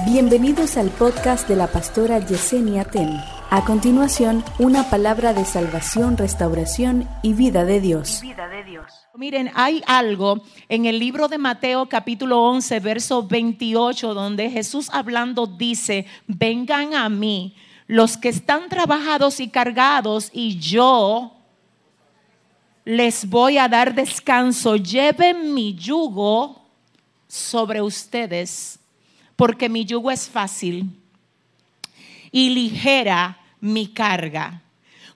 Bienvenidos al podcast de la pastora Yesenia Ten. A continuación, una palabra de salvación, restauración y vida de Dios. vida de Dios. Miren, hay algo en el libro de Mateo capítulo 11, verso 28, donde Jesús hablando dice, vengan a mí los que están trabajados y cargados y yo les voy a dar descanso. Lleven mi yugo sobre ustedes, porque mi yugo es fácil y ligera mi carga.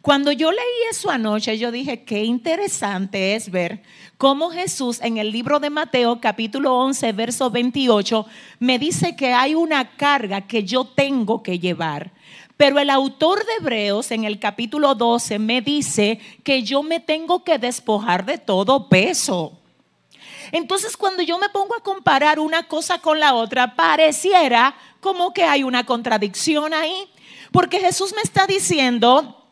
Cuando yo leí eso anoche, yo dije, qué interesante es ver cómo Jesús en el libro de Mateo capítulo 11, verso 28, me dice que hay una carga que yo tengo que llevar. Pero el autor de Hebreos en el capítulo 12 me dice que yo me tengo que despojar de todo peso. Entonces cuando yo me pongo a comparar una cosa con la otra, pareciera como que hay una contradicción ahí. Porque Jesús me está diciendo,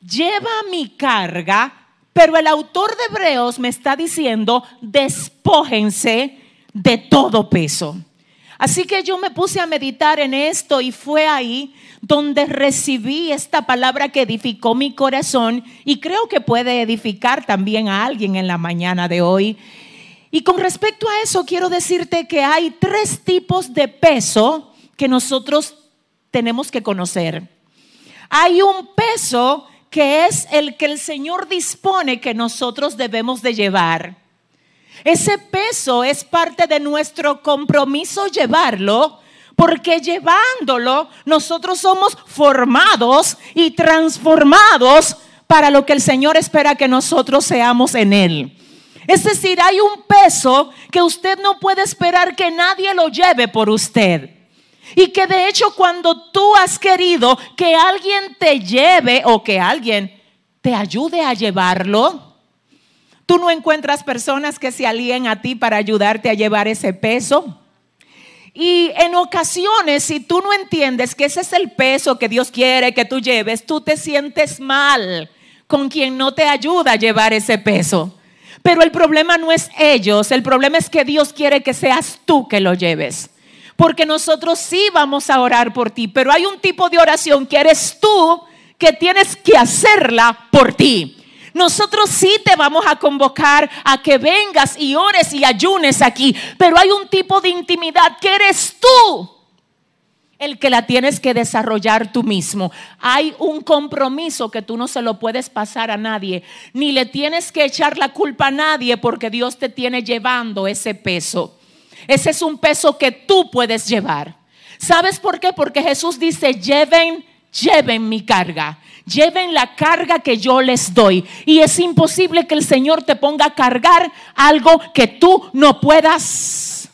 lleva mi carga, pero el autor de Hebreos me está diciendo, despójense de todo peso. Así que yo me puse a meditar en esto y fue ahí donde recibí esta palabra que edificó mi corazón y creo que puede edificar también a alguien en la mañana de hoy. Y con respecto a eso quiero decirte que hay tres tipos de peso que nosotros tenemos que conocer. Hay un peso que es el que el Señor dispone que nosotros debemos de llevar. Ese peso es parte de nuestro compromiso llevarlo, porque llevándolo nosotros somos formados y transformados para lo que el Señor espera que nosotros seamos en Él. Es decir, hay un peso que usted no puede esperar que nadie lo lleve por usted. Y que de hecho cuando tú has querido que alguien te lleve o que alguien te ayude a llevarlo, tú no encuentras personas que se alíen a ti para ayudarte a llevar ese peso. Y en ocasiones, si tú no entiendes que ese es el peso que Dios quiere que tú lleves, tú te sientes mal con quien no te ayuda a llevar ese peso. Pero el problema no es ellos, el problema es que Dios quiere que seas tú que lo lleves. Porque nosotros sí vamos a orar por ti, pero hay un tipo de oración que eres tú que tienes que hacerla por ti. Nosotros sí te vamos a convocar a que vengas y ores y ayunes aquí, pero hay un tipo de intimidad que eres tú el que la tienes que desarrollar tú mismo. Hay un compromiso que tú no se lo puedes pasar a nadie, ni le tienes que echar la culpa a nadie porque Dios te tiene llevando ese peso. Ese es un peso que tú puedes llevar. ¿Sabes por qué? Porque Jesús dice, lleven, lleven mi carga. Lleven la carga que yo les doy. Y es imposible que el Señor te ponga a cargar algo que tú no puedas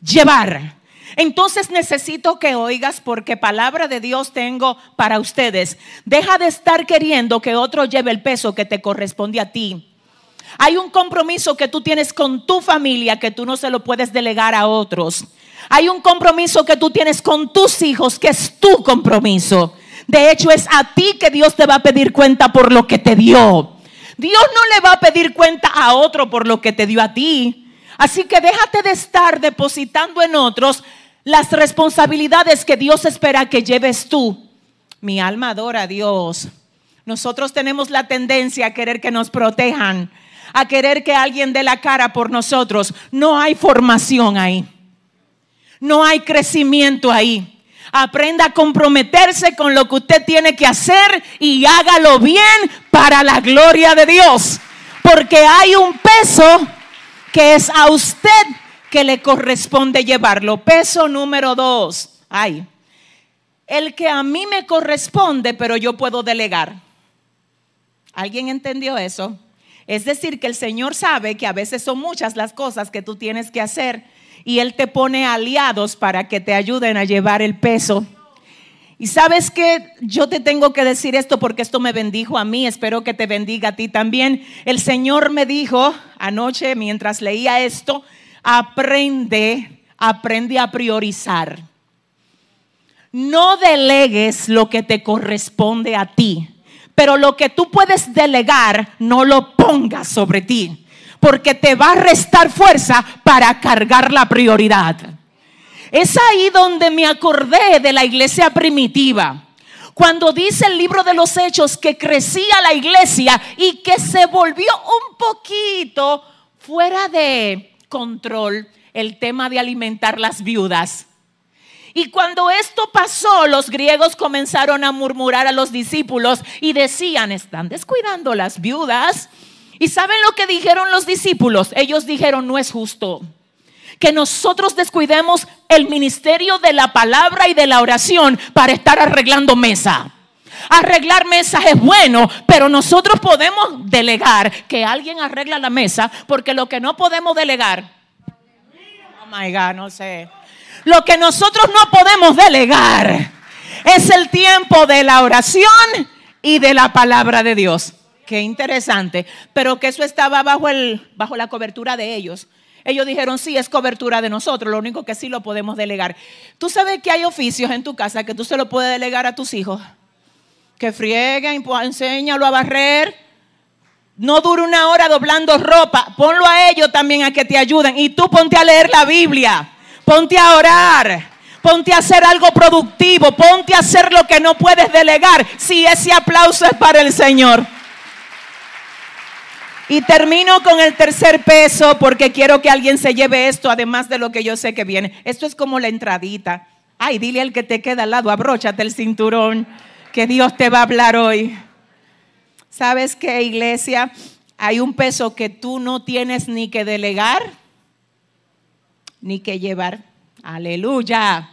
llevar. Entonces necesito que oigas porque palabra de Dios tengo para ustedes. Deja de estar queriendo que otro lleve el peso que te corresponde a ti. Hay un compromiso que tú tienes con tu familia que tú no se lo puedes delegar a otros. Hay un compromiso que tú tienes con tus hijos que es tu compromiso. De hecho, es a ti que Dios te va a pedir cuenta por lo que te dio. Dios no le va a pedir cuenta a otro por lo que te dio a ti. Así que déjate de estar depositando en otros las responsabilidades que Dios espera que lleves tú. Mi alma adora a Dios. Nosotros tenemos la tendencia a querer que nos protejan, a querer que alguien dé la cara por nosotros. No hay formación ahí. No hay crecimiento ahí. Aprenda a comprometerse con lo que usted tiene que hacer y hágalo bien para la gloria de Dios. Porque hay un peso que es a usted que le corresponde llevarlo. Peso número dos. Ay, el que a mí me corresponde, pero yo puedo delegar. ¿Alguien entendió eso? Es decir, que el Señor sabe que a veces son muchas las cosas que tú tienes que hacer y Él te pone aliados para que te ayuden a llevar el peso. Y sabes que yo te tengo que decir esto porque esto me bendijo a mí, espero que te bendiga a ti también. El Señor me dijo anoche mientras leía esto, aprende, aprende a priorizar. No delegues lo que te corresponde a ti, pero lo que tú puedes delegar, no lo pongas sobre ti, porque te va a restar fuerza para cargar la prioridad. Es ahí donde me acordé de la iglesia primitiva. Cuando dice el libro de los hechos que crecía la iglesia y que se volvió un poquito fuera de control el tema de alimentar las viudas. Y cuando esto pasó, los griegos comenzaron a murmurar a los discípulos y decían, están descuidando las viudas. ¿Y saben lo que dijeron los discípulos? Ellos dijeron, no es justo que nosotros descuidemos el ministerio de la palabra y de la oración para estar arreglando mesa. Arreglar mesas es bueno, pero nosotros podemos delegar que alguien arregla la mesa, porque lo que no podemos delegar, oh my God, no sé, lo que nosotros no podemos delegar es el tiempo de la oración y de la palabra de Dios. Qué interesante, pero que eso estaba bajo, el, bajo la cobertura de ellos. Ellos dijeron, sí, es cobertura de nosotros, lo único que sí lo podemos delegar. Tú sabes que hay oficios en tu casa que tú se lo puedes delegar a tus hijos. Que frieguen, pues, enséñalo a barrer. No dure una hora doblando ropa. Ponlo a ellos también a que te ayuden. Y tú ponte a leer la Biblia. Ponte a orar. Ponte a hacer algo productivo. Ponte a hacer lo que no puedes delegar. Si ese aplauso es para el Señor. Y termino con el tercer peso porque quiero que alguien se lleve esto, además de lo que yo sé que viene. Esto es como la entradita. Ay, dile al que te queda al lado, abróchate el cinturón, que Dios te va a hablar hoy. ¿Sabes qué, iglesia? Hay un peso que tú no tienes ni que delegar, ni que llevar. Aleluya.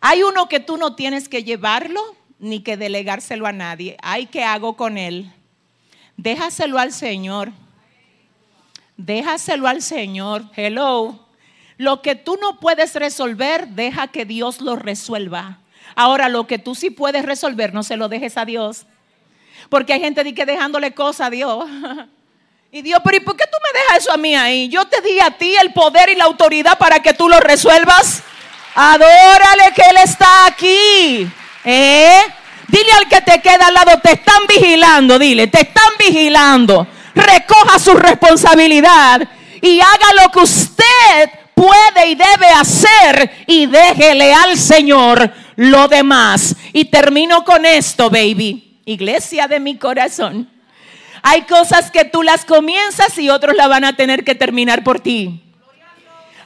Hay uno que tú no tienes que llevarlo, ni que delegárselo a nadie. Ay, ¿qué hago con él? Déjaselo al Señor. Déjaselo al Señor. Hello. Lo que tú no puedes resolver, deja que Dios lo resuelva. Ahora, lo que tú sí puedes resolver, no se lo dejes a Dios. Porque hay gente que dejándole cosas a Dios. Y Dios, pero ¿y por qué tú me dejas eso a mí ahí? Yo te di a ti el poder y la autoridad para que tú lo resuelvas. Adórale que Él está aquí. ¿Eh? Dile al que te queda al lado, te están vigilando, dile, te están vigilando. Recoja su responsabilidad y haga lo que usted puede y debe hacer y déjele al Señor lo demás. Y termino con esto, baby. Iglesia de mi corazón. Hay cosas que tú las comienzas y otros la van a tener que terminar por ti.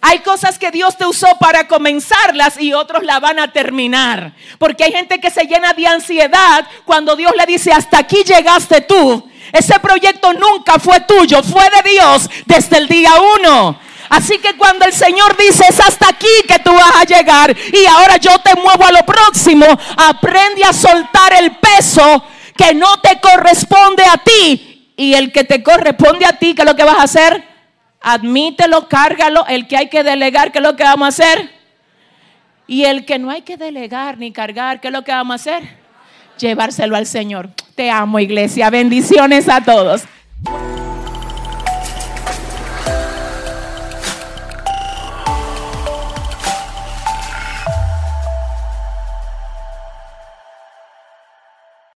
Hay cosas que Dios te usó para comenzarlas y otros la van a terminar. Porque hay gente que se llena de ansiedad cuando Dios le dice, hasta aquí llegaste tú. Ese proyecto nunca fue tuyo, fue de Dios desde el día uno. Así que cuando el Señor dice, es hasta aquí que tú vas a llegar y ahora yo te muevo a lo próximo, aprende a soltar el peso que no te corresponde a ti y el que te corresponde a ti, ¿qué es lo que vas a hacer? admítelo, cárgalo. El que hay que delegar, ¿qué es lo que vamos a hacer? Y el que no hay que delegar ni cargar, ¿qué es lo que vamos a hacer? Llevárselo al Señor. Te amo, iglesia. Bendiciones a todos.